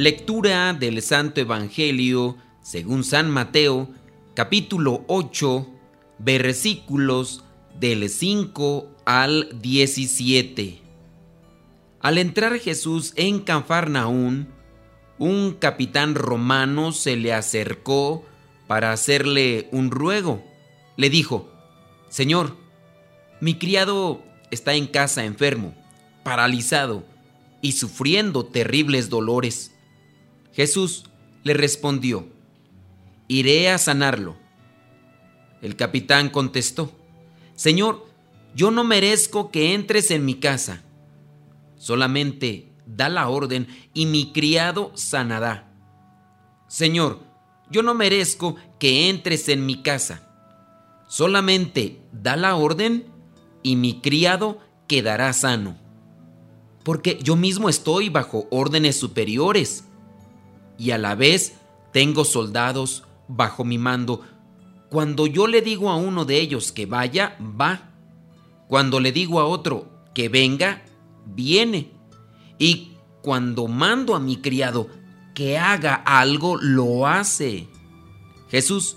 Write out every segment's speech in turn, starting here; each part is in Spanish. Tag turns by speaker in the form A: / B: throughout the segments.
A: Lectura del Santo Evangelio según San Mateo, capítulo 8, versículos del 5 al 17. Al entrar Jesús en Cafarnaún, un capitán romano se le acercó para hacerle un ruego. Le dijo, Señor, mi criado está en casa enfermo, paralizado y sufriendo terribles dolores. Jesús le respondió, iré a sanarlo. El capitán contestó, Señor, yo no merezco que entres en mi casa. Solamente da la orden y mi criado sanará. Señor, yo no merezco que entres en mi casa. Solamente da la orden y mi criado quedará sano. Porque yo mismo estoy bajo órdenes superiores y a la vez tengo soldados bajo mi mando. Cuando yo le digo a uno de ellos que vaya, va. Cuando le digo a otro que venga, viene. Y cuando mando a mi criado que haga algo, lo hace. Jesús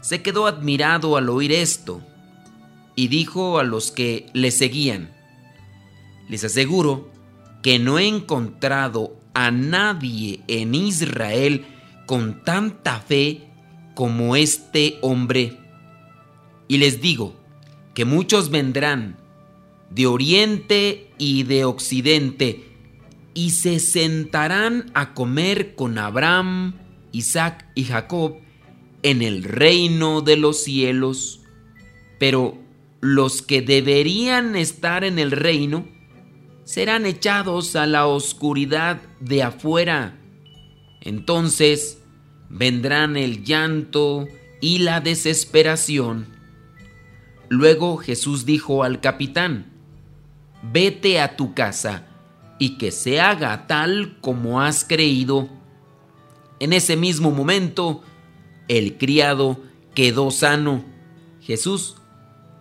A: se quedó admirado al oír esto y dijo a los que le seguían, les aseguro que no he encontrado a nadie en Israel con tanta fe como este hombre. Y les digo que muchos vendrán de oriente y de occidente y se sentarán a comer con Abraham, Isaac y Jacob en el reino de los cielos. Pero los que deberían estar en el reino serán echados a la oscuridad de afuera. Entonces vendrán el llanto y la desesperación. Luego Jesús dijo al capitán, vete a tu casa y que se haga tal como has creído. En ese mismo momento, el criado quedó sano. Jesús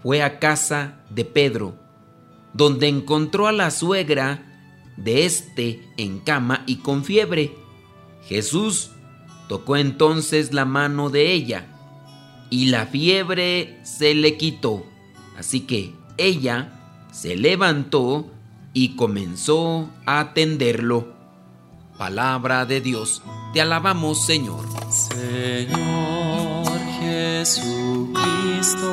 A: fue a casa de Pedro donde encontró a la suegra de este en cama y con fiebre. Jesús tocó entonces la mano de ella y la fiebre se le quitó. Así que ella se levantó y comenzó a atenderlo. Palabra de Dios, te alabamos Señor.
B: Señor Jesucristo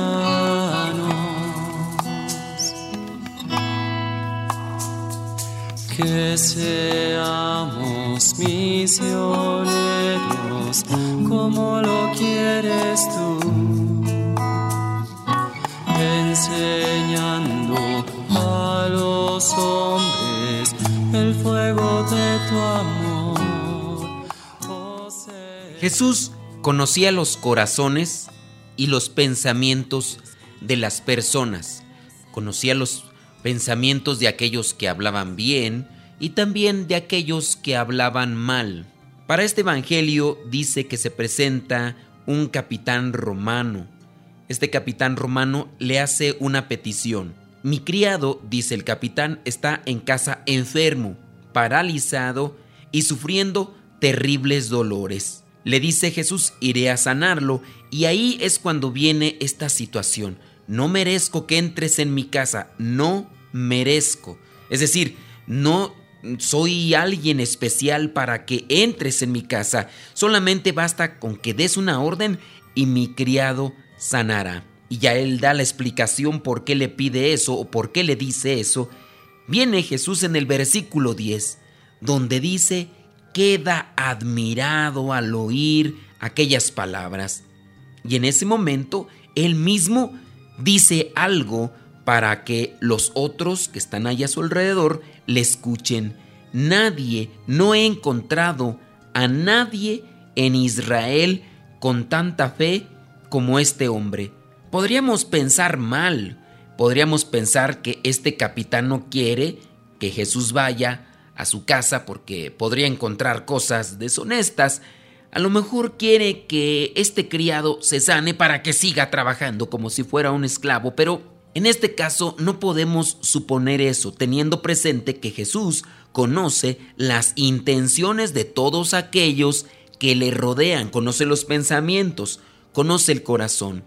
B: Que seamos misioneros como lo quieres tú, enseñando a los hombres el fuego de tu amor. Oh,
A: Jesús conocía los corazones y los pensamientos de las personas. Conocía los pensamientos de aquellos que hablaban bien y también de aquellos que hablaban mal. Para este Evangelio dice que se presenta un capitán romano. Este capitán romano le hace una petición. Mi criado, dice el capitán, está en casa enfermo, paralizado y sufriendo terribles dolores. Le dice Jesús, iré a sanarlo. Y ahí es cuando viene esta situación. No merezco que entres en mi casa. No merezco. Es decir, no soy alguien especial para que entres en mi casa. Solamente basta con que des una orden y mi criado sanará. Y ya él da la explicación por qué le pide eso o por qué le dice eso. Viene Jesús en el versículo 10, donde dice, queda admirado al oír aquellas palabras. Y en ese momento, él mismo dice algo para que los otros que están allá a su alrededor le escuchen. Nadie, no he encontrado a nadie en Israel con tanta fe como este hombre. Podríamos pensar mal, podríamos pensar que este capitán no quiere que Jesús vaya a su casa porque podría encontrar cosas deshonestas. A lo mejor quiere que este criado se sane para que siga trabajando como si fuera un esclavo, pero en este caso no podemos suponer eso, teniendo presente que Jesús conoce las intenciones de todos aquellos que le rodean, conoce los pensamientos, conoce el corazón,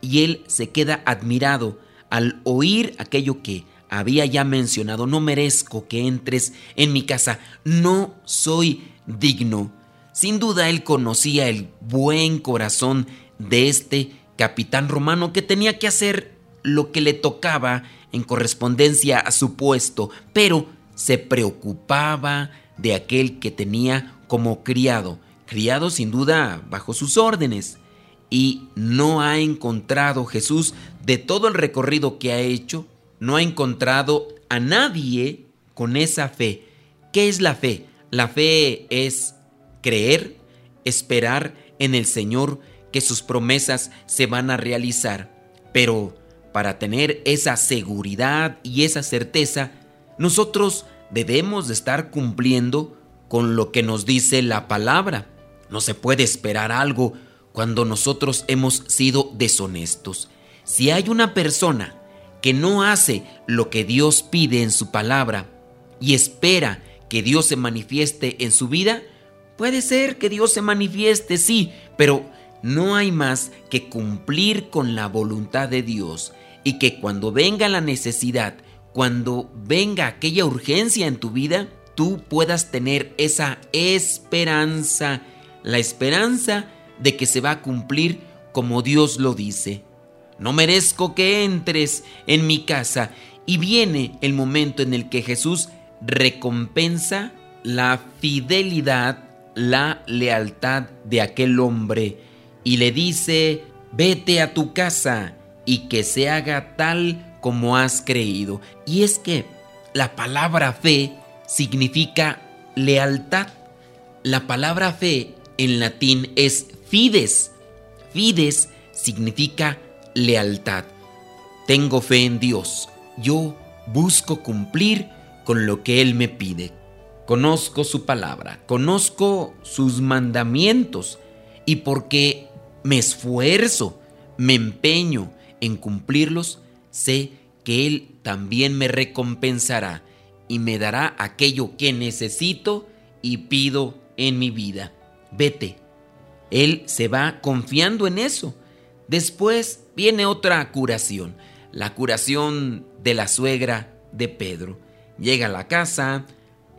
A: y él se queda admirado al oír aquello que había ya mencionado, no merezco que entres en mi casa, no soy digno. Sin duda él conocía el buen corazón de este capitán romano que tenía que hacer lo que le tocaba en correspondencia a su puesto, pero se preocupaba de aquel que tenía como criado, criado sin duda bajo sus órdenes. Y no ha encontrado Jesús de todo el recorrido que ha hecho, no ha encontrado a nadie con esa fe. ¿Qué es la fe? La fe es creer, esperar en el Señor que sus promesas se van a realizar. Pero para tener esa seguridad y esa certeza, nosotros debemos de estar cumpliendo con lo que nos dice la palabra. No se puede esperar algo cuando nosotros hemos sido deshonestos. Si hay una persona que no hace lo que Dios pide en su palabra y espera que Dios se manifieste en su vida, puede ser que Dios se manifieste, sí, pero no hay más que cumplir con la voluntad de Dios y que cuando venga la necesidad, cuando venga aquella urgencia en tu vida, tú puedas tener esa esperanza, la esperanza de que se va a cumplir como Dios lo dice. No merezco que entres en mi casa y viene el momento en el que Jesús recompensa la fidelidad, la lealtad de aquel hombre y le dice, vete a tu casa y que se haga tal como has creído. Y es que la palabra fe significa lealtad. La palabra fe en latín es fides. Fides significa lealtad. Tengo fe en Dios. Yo busco cumplir con lo que Él me pide. Conozco su palabra, conozco sus mandamientos y porque me esfuerzo, me empeño en cumplirlos, sé que Él también me recompensará y me dará aquello que necesito y pido en mi vida. Vete. Él se va confiando en eso. Después viene otra curación, la curación de la suegra de Pedro. Llega a la casa,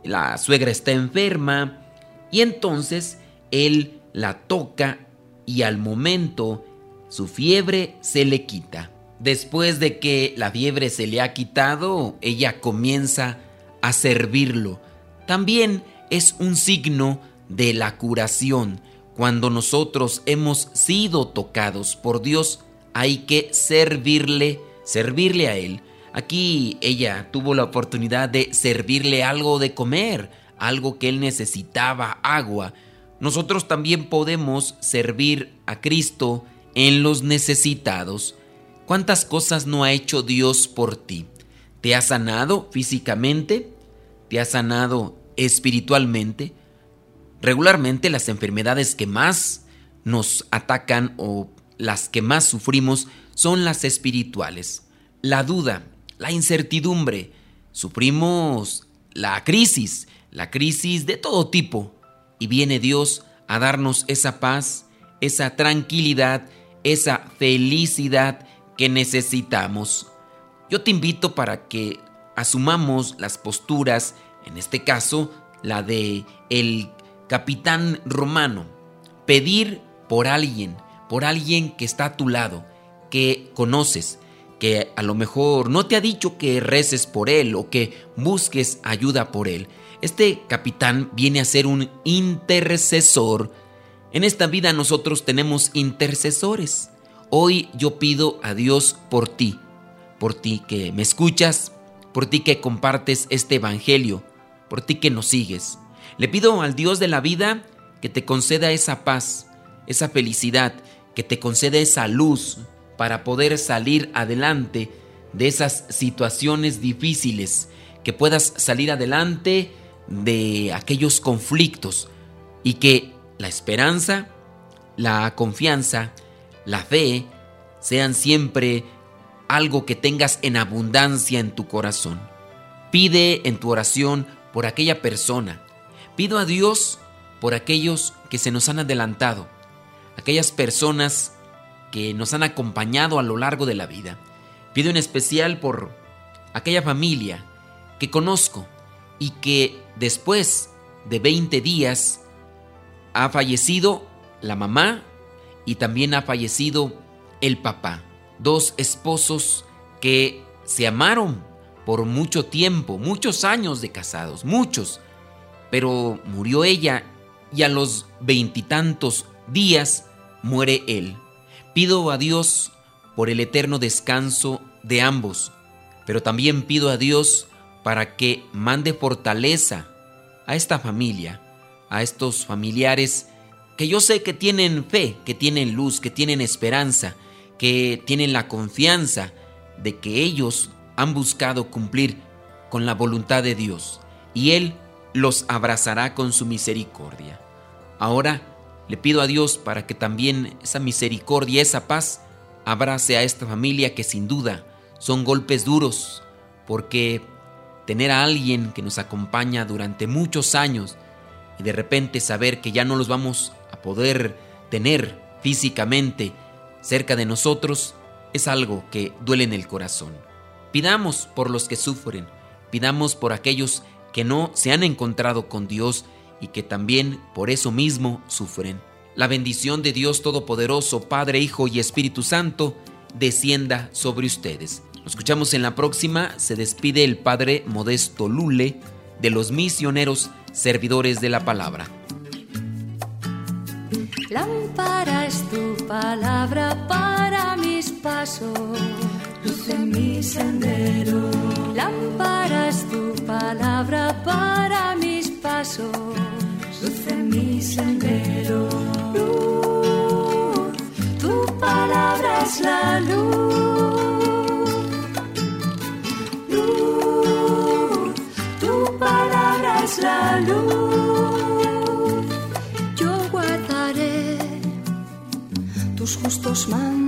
A: la suegra está enferma y entonces él la toca y al momento su fiebre se le quita. Después de que la fiebre se le ha quitado, ella comienza a servirlo. También es un signo de la curación. Cuando nosotros hemos sido tocados por Dios, hay que servirle, servirle a Él. Aquí ella tuvo la oportunidad de servirle algo de comer, algo que Él necesitaba, agua. Nosotros también podemos servir a Cristo en los necesitados. ¿Cuántas cosas no ha hecho Dios por ti? ¿Te ha sanado físicamente? ¿Te ha sanado espiritualmente? Regularmente las enfermedades que más nos atacan o las que más sufrimos son las espirituales. La duda, la incertidumbre, sufrimos la crisis, la crisis de todo tipo. Y viene Dios a darnos esa paz, esa tranquilidad, esa felicidad que necesitamos. Yo te invito para que asumamos las posturas en este caso la de el capitán romano, pedir por alguien, por alguien que está a tu lado, que conoces, que a lo mejor no te ha dicho que reces por él o que busques ayuda por él. Este capitán viene a ser un intercesor. En esta vida nosotros tenemos intercesores. Hoy yo pido a Dios por ti, por ti que me escuchas, por ti que compartes este Evangelio, por ti que nos sigues. Le pido al Dios de la vida que te conceda esa paz, esa felicidad, que te conceda esa luz para poder salir adelante de esas situaciones difíciles, que puedas salir adelante de aquellos conflictos y que la esperanza, la confianza, la fe sean siempre algo que tengas en abundancia en tu corazón. Pide en tu oración por aquella persona. Pido a Dios por aquellos que se nos han adelantado, aquellas personas que nos han acompañado a lo largo de la vida. Pido en especial por aquella familia que conozco y que después de 20 días ha fallecido la mamá y también ha fallecido el papá. Dos esposos que se amaron por mucho tiempo, muchos años de casados, muchos. Pero murió ella y a los veintitantos días muere él. Pido a Dios por el eterno descanso de ambos, pero también pido a Dios para que mande fortaleza a esta familia, a estos familiares que yo sé que tienen fe, que tienen luz, que tienen esperanza, que tienen la confianza de que ellos han buscado cumplir con la voluntad de Dios y Él los abrazará con su misericordia. Ahora le pido a Dios para que también esa misericordia, esa paz, abrace a esta familia que sin duda son golpes duros, porque tener a alguien que nos acompaña durante muchos años y de repente saber que ya no los vamos a poder tener físicamente cerca de nosotros es algo que duele en el corazón. Pidamos por los que sufren, pidamos por aquellos que no se han encontrado con Dios y que también por eso mismo sufren. La bendición de Dios Todopoderoso, Padre, Hijo y Espíritu Santo, descienda sobre ustedes. Nos escuchamos en la próxima. Se despide el Padre Modesto Lule de los misioneros servidores de la palabra.
C: Lámpara es tu palabra para mis pasos, luz en mi sendero. Lámpara es tu palabra para mis pasos, luz en mi sendero. Luz, tu palabra es la luz. Schman.